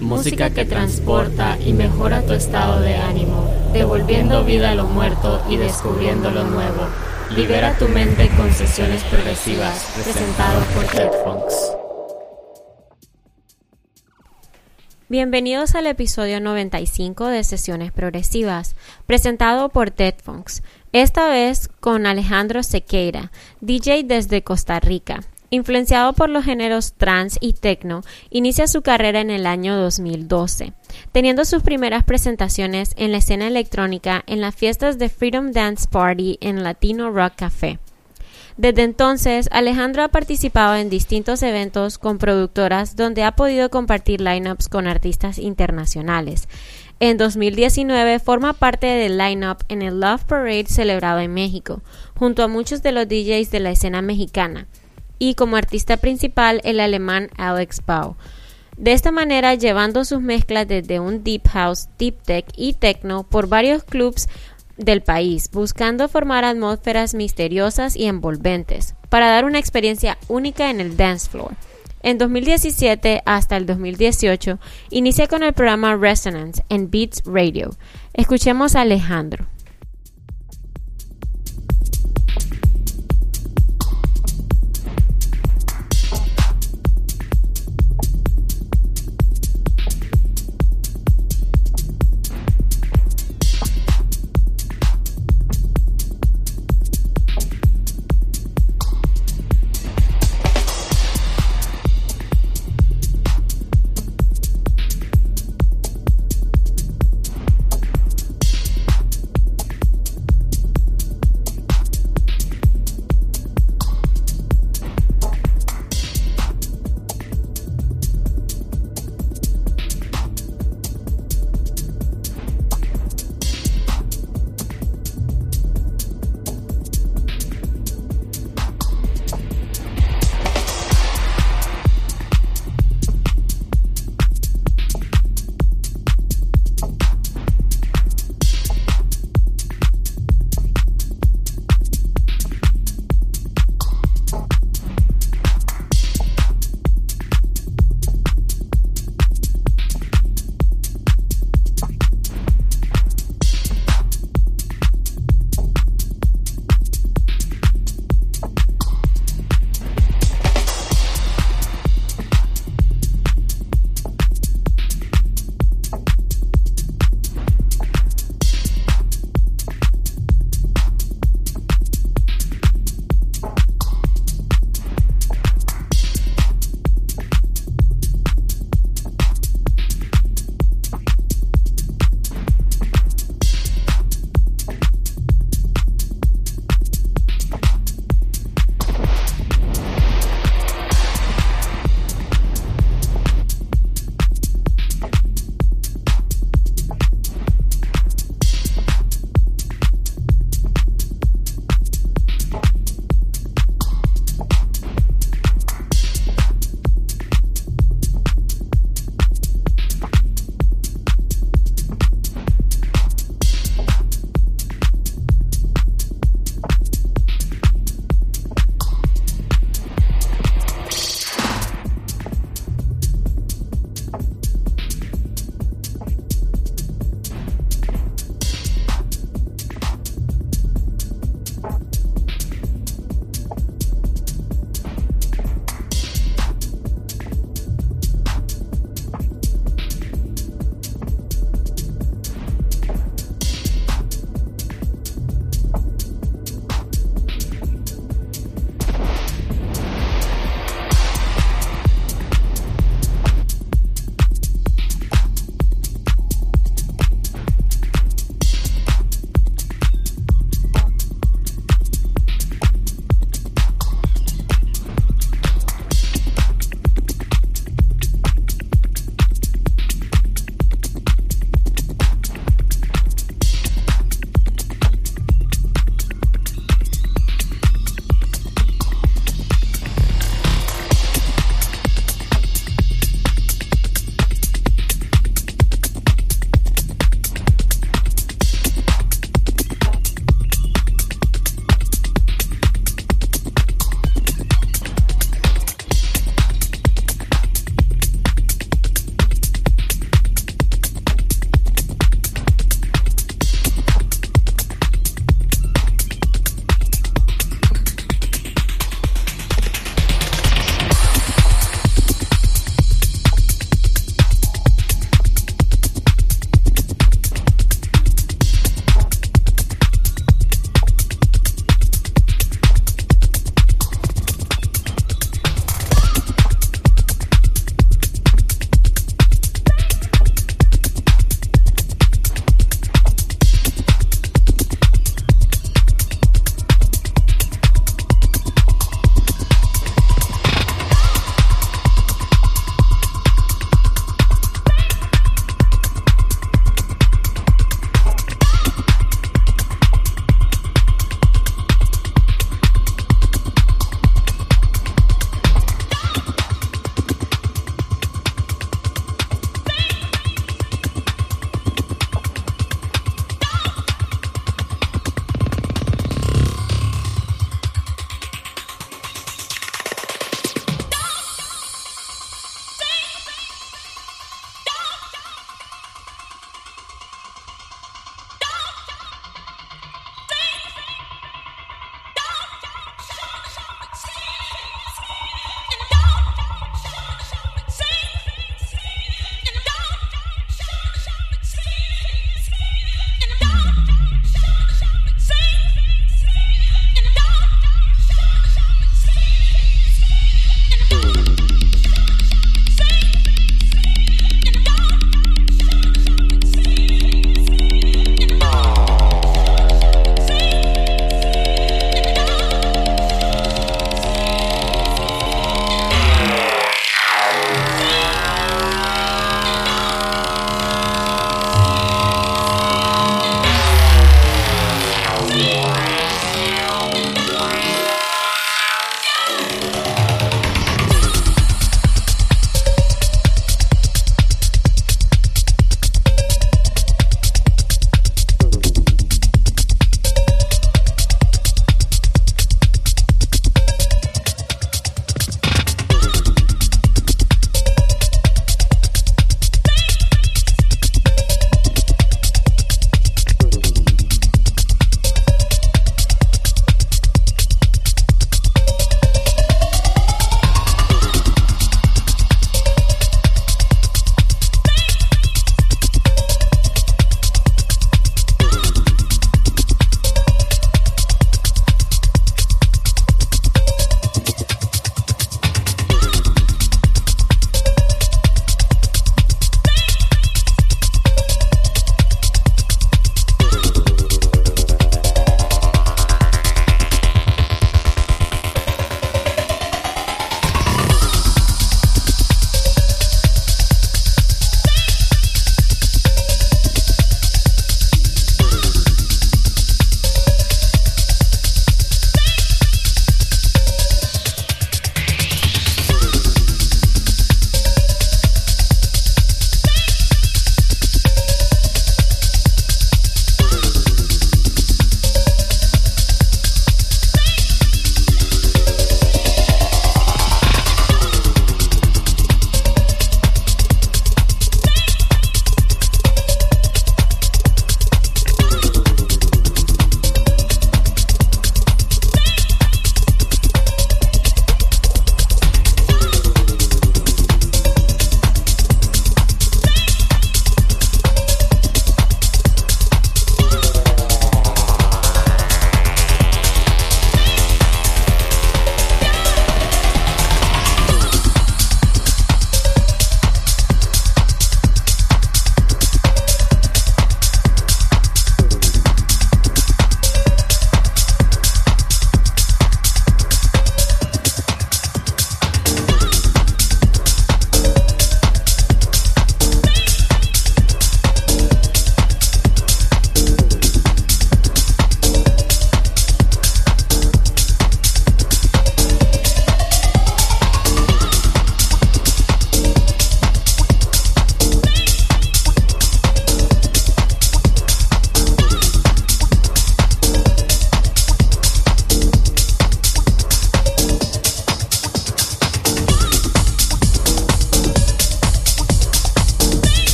música que transporta y mejora tu estado de ánimo, devolviendo vida a lo muerto y descubriendo lo nuevo. Libera tu mente con sesiones progresivas, presentado por Funks. Bienvenidos al episodio 95 de Sesiones Progresivas, presentado por Ted Funks, esta vez con Alejandro Sequeira, DJ desde Costa Rica. Influenciado por los géneros trance y techno, inicia su carrera en el año 2012, teniendo sus primeras presentaciones en la escena electrónica en las fiestas de Freedom Dance Party en Latino Rock Café. Desde entonces, Alejandro ha participado en distintos eventos con productoras donde ha podido compartir lineups con artistas internacionales. En 2019 forma parte del lineup en el Love Parade celebrado en México, junto a muchos de los DJs de la escena mexicana y como artista principal el alemán Alex Bau. De esta manera, llevando sus mezclas desde un deep house, deep tech y techno por varios clubs del país, buscando formar atmósferas misteriosas y envolventes, para dar una experiencia única en el dance floor. En 2017 hasta el 2018 inicia con el programa Resonance en Beats Radio. Escuchemos a Alejandro.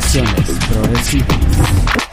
Sesiones progresivas.